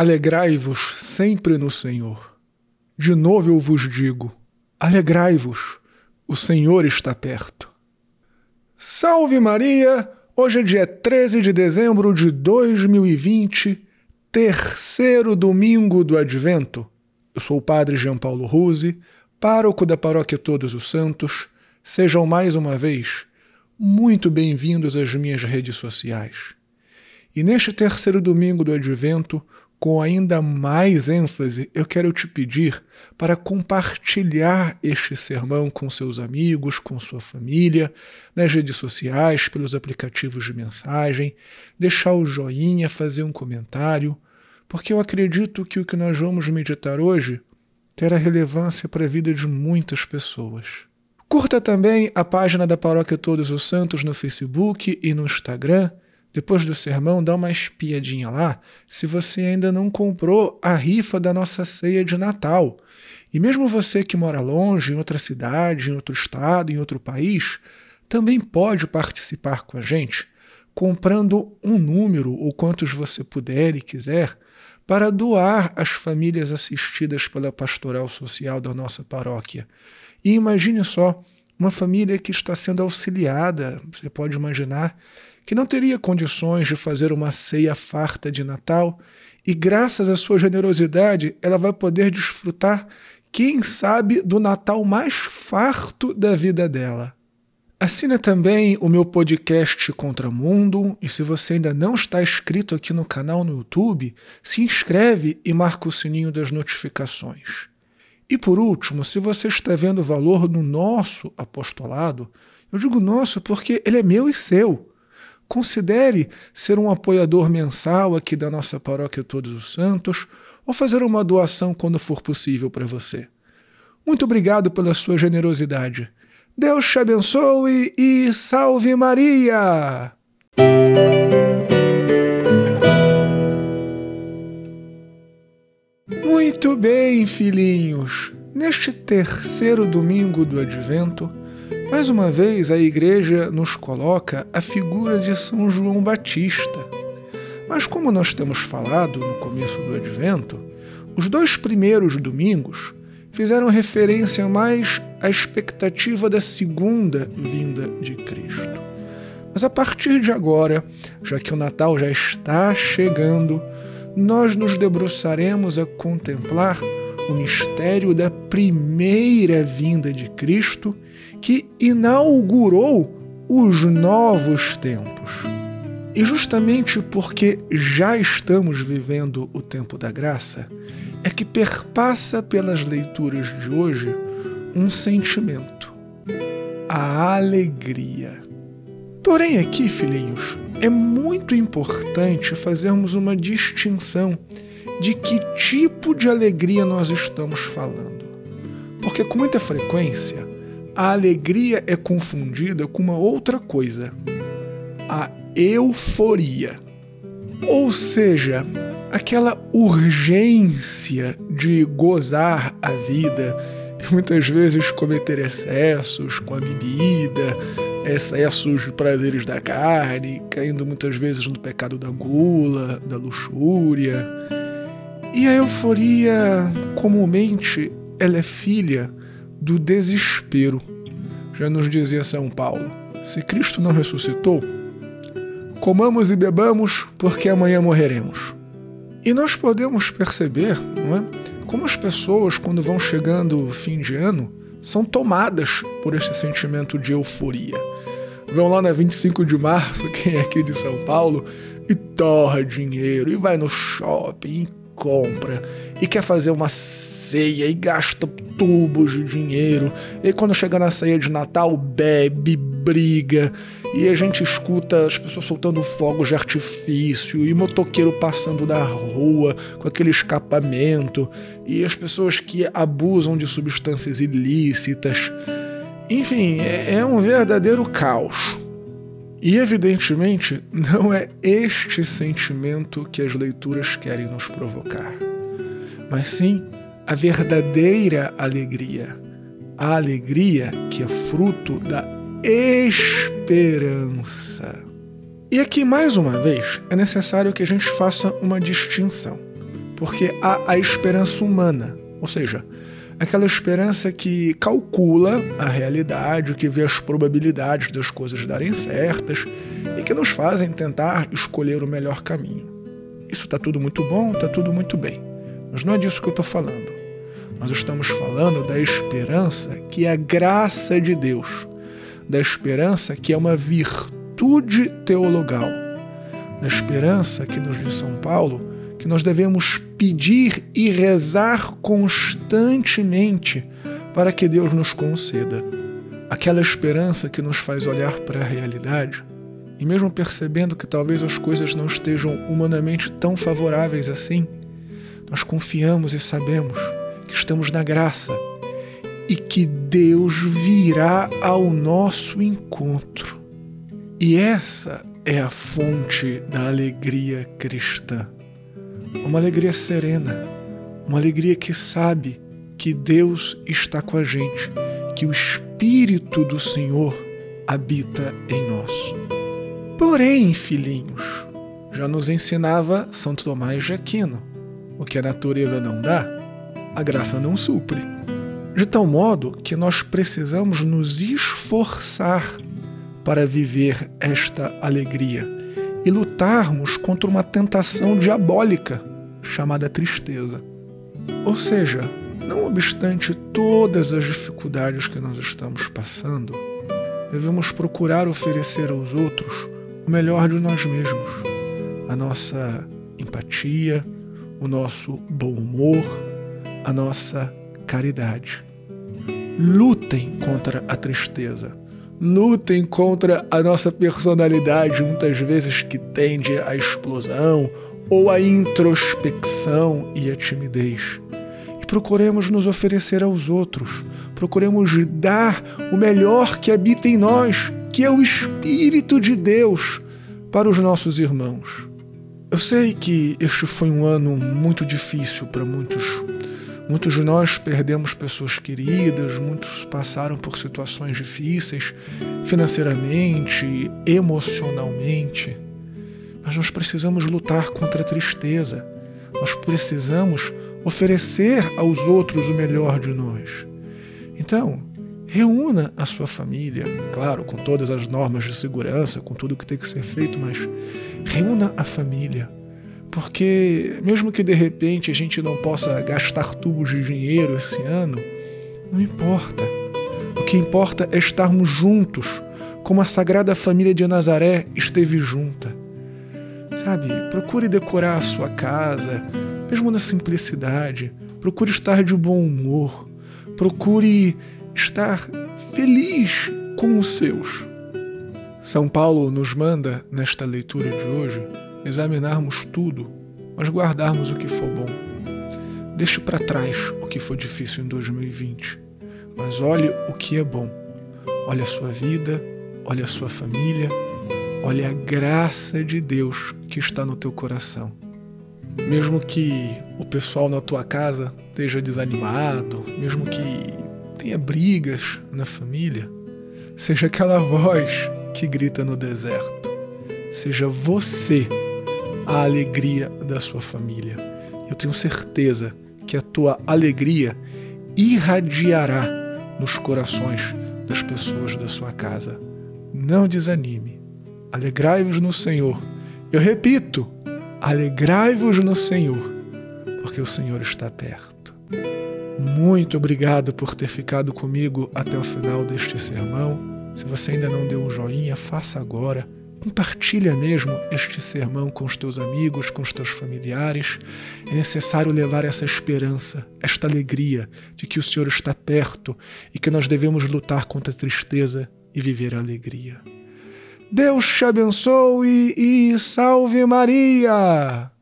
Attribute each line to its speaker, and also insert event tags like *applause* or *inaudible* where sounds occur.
Speaker 1: Alegrai-vos sempre no Senhor. De novo eu vos digo: alegrai-vos, o Senhor está perto. Salve Maria! Hoje é dia 13 de dezembro de 2020, terceiro domingo do Advento. Eu sou o Padre Jean Paulo Ruse, pároco da Paróquia Todos os Santos. Sejam mais uma vez muito bem-vindos às minhas redes sociais. E neste terceiro domingo do Advento, com ainda mais ênfase, eu quero te pedir para compartilhar este sermão com seus amigos, com sua família, nas redes sociais, pelos aplicativos de mensagem, deixar o joinha, fazer um comentário, porque eu acredito que o que nós vamos meditar hoje terá relevância para a vida de muitas pessoas. Curta também a página da Paróquia Todos os Santos no Facebook e no Instagram depois do sermão, dá uma espiadinha lá se você ainda não comprou a rifa da nossa ceia de Natal. E mesmo você que mora longe, em outra cidade, em outro estado, em outro país, também pode participar com a gente, comprando um número, ou quantos você puder e quiser, para doar às famílias assistidas pela pastoral social da nossa paróquia. E imagine só, uma família que está sendo auxiliada, você pode imaginar, que não teria condições de fazer uma ceia farta de Natal, e graças à sua generosidade, ela vai poder desfrutar, quem sabe, do Natal mais farto da vida dela. Assina também o meu podcast Contramundo e se você ainda não está inscrito aqui no canal no YouTube, se inscreve e marca o sininho das notificações. E por último, se você está vendo valor no nosso apostolado, eu digo nosso porque ele é meu e seu. Considere ser um apoiador mensal aqui da nossa paróquia Todos os Santos ou fazer uma doação quando for possível para você. Muito obrigado pela sua generosidade. Deus te abençoe e salve Maria! Muito bem, filhinhos. Neste terceiro domingo do Advento, mais uma vez, a Igreja nos coloca a figura de São João Batista. Mas, como nós temos falado no começo do Advento, os dois primeiros domingos fizeram referência mais à expectativa da segunda vinda de Cristo. Mas a partir de agora, já que o Natal já está chegando, nós nos debruçaremos a contemplar o mistério da primeira vinda de Cristo que inaugurou os novos tempos. E justamente porque já estamos vivendo o tempo da graça, é que perpassa pelas leituras de hoje um sentimento: a alegria. Porém, aqui, filhinhos, é muito importante fazermos uma distinção de que tipo de alegria nós estamos falando. Porque com muita frequência a alegria é confundida com uma outra coisa, a euforia. Ou seja, aquela urgência de gozar a vida, muitas vezes cometer excessos com a bebida, excessos prazeres da carne, caindo muitas vezes no pecado da gula, da luxúria. E a euforia, comumente, ela é filha do desespero. Já nos dizia São Paulo: se Cristo não ressuscitou, comamos e bebamos, porque amanhã morreremos. E nós podemos perceber, não é? Como as pessoas, quando vão chegando o fim de ano, são tomadas por esse sentimento de euforia. Vão lá na 25 de março, *laughs* quem é aqui de São Paulo, e torra dinheiro, e vai no shopping, e compra, e quer fazer uma ceia, e gasta tubos de dinheiro. E quando chega na ceia de Natal, bebe, briga. E a gente escuta as pessoas soltando fogos de artifício e motoqueiro passando na rua com aquele escapamento. E as pessoas que abusam de substâncias ilícitas. Enfim, é, é um verdadeiro caos. E evidentemente não é este sentimento que as leituras querem nos provocar, mas sim a verdadeira alegria, a alegria que é fruto da esperança. E aqui, mais uma vez, é necessário que a gente faça uma distinção. porque há a esperança humana, ou seja, aquela esperança que calcula a realidade, que vê as probabilidades das coisas darem certas e que nos fazem tentar escolher o melhor caminho. Isso está tudo muito bom, está tudo muito bem, mas não é disso que eu estou falando. Nós estamos falando da esperança que é a graça de Deus, da esperança que é uma virtude teologal na esperança que nos diz São Paulo que nós devemos pedir e rezar constantemente para que Deus nos conceda. Aquela esperança que nos faz olhar para a realidade e, mesmo percebendo que talvez as coisas não estejam humanamente tão favoráveis assim, nós confiamos e sabemos que estamos na graça e que Deus virá ao nosso encontro. E essa é a fonte da alegria cristã. Uma alegria serena, uma alegria que sabe que Deus está com a gente, que o Espírito do Senhor habita em nós. Porém, filhinhos, já nos ensinava Santo Tomás de Aquino: o que a natureza não dá, a graça não supre. De tal modo que nós precisamos nos esforçar para viver esta alegria e lutarmos contra uma tentação diabólica chamada tristeza. Ou seja, não obstante todas as dificuldades que nós estamos passando, devemos procurar oferecer aos outros o melhor de nós mesmos, a nossa empatia, o nosso bom humor, a nossa caridade. Lutem contra a tristeza lutem contra a nossa personalidade, muitas vezes que tende à explosão ou à introspecção e à timidez. E procuremos nos oferecer aos outros, procuremos dar o melhor que habita em nós, que é o Espírito de Deus, para os nossos irmãos. Eu sei que este foi um ano muito difícil para muitos Muitos de nós perdemos pessoas queridas, muitos passaram por situações difíceis financeiramente, emocionalmente. Mas nós precisamos lutar contra a tristeza. Nós precisamos oferecer aos outros o melhor de nós. Então, reúna a sua família, claro, com todas as normas de segurança, com tudo que tem que ser feito, mas reúna a família porque, mesmo que de repente a gente não possa gastar tubos de dinheiro esse ano, não importa. O que importa é estarmos juntos, como a Sagrada Família de Nazaré esteve junta. Sabe, procure decorar a sua casa, mesmo na simplicidade. Procure estar de bom humor. Procure estar feliz com os seus. São Paulo nos manda, nesta leitura de hoje, examinarmos tudo, mas guardarmos o que for bom. Deixe para trás o que foi difícil em 2020, mas olhe o que é bom. Olhe a sua vida, olhe a sua família, olhe a graça de Deus que está no teu coração. Mesmo que o pessoal na tua casa esteja desanimado, mesmo que tenha brigas na família, seja aquela voz que grita no deserto. Seja você a alegria da sua família. Eu tenho certeza que a tua alegria irradiará nos corações das pessoas da sua casa. Não desanime. Alegrai-vos no Senhor. Eu repito, alegrai-vos no Senhor, porque o Senhor está perto. Muito obrigado por ter ficado comigo até o final deste sermão. Se você ainda não deu um joinha, faça agora Compartilha mesmo este sermão com os teus amigos, com os teus familiares. É necessário levar essa esperança, esta alegria de que o Senhor está perto e que nós devemos lutar contra a tristeza e viver a alegria. Deus te abençoe e salve Maria!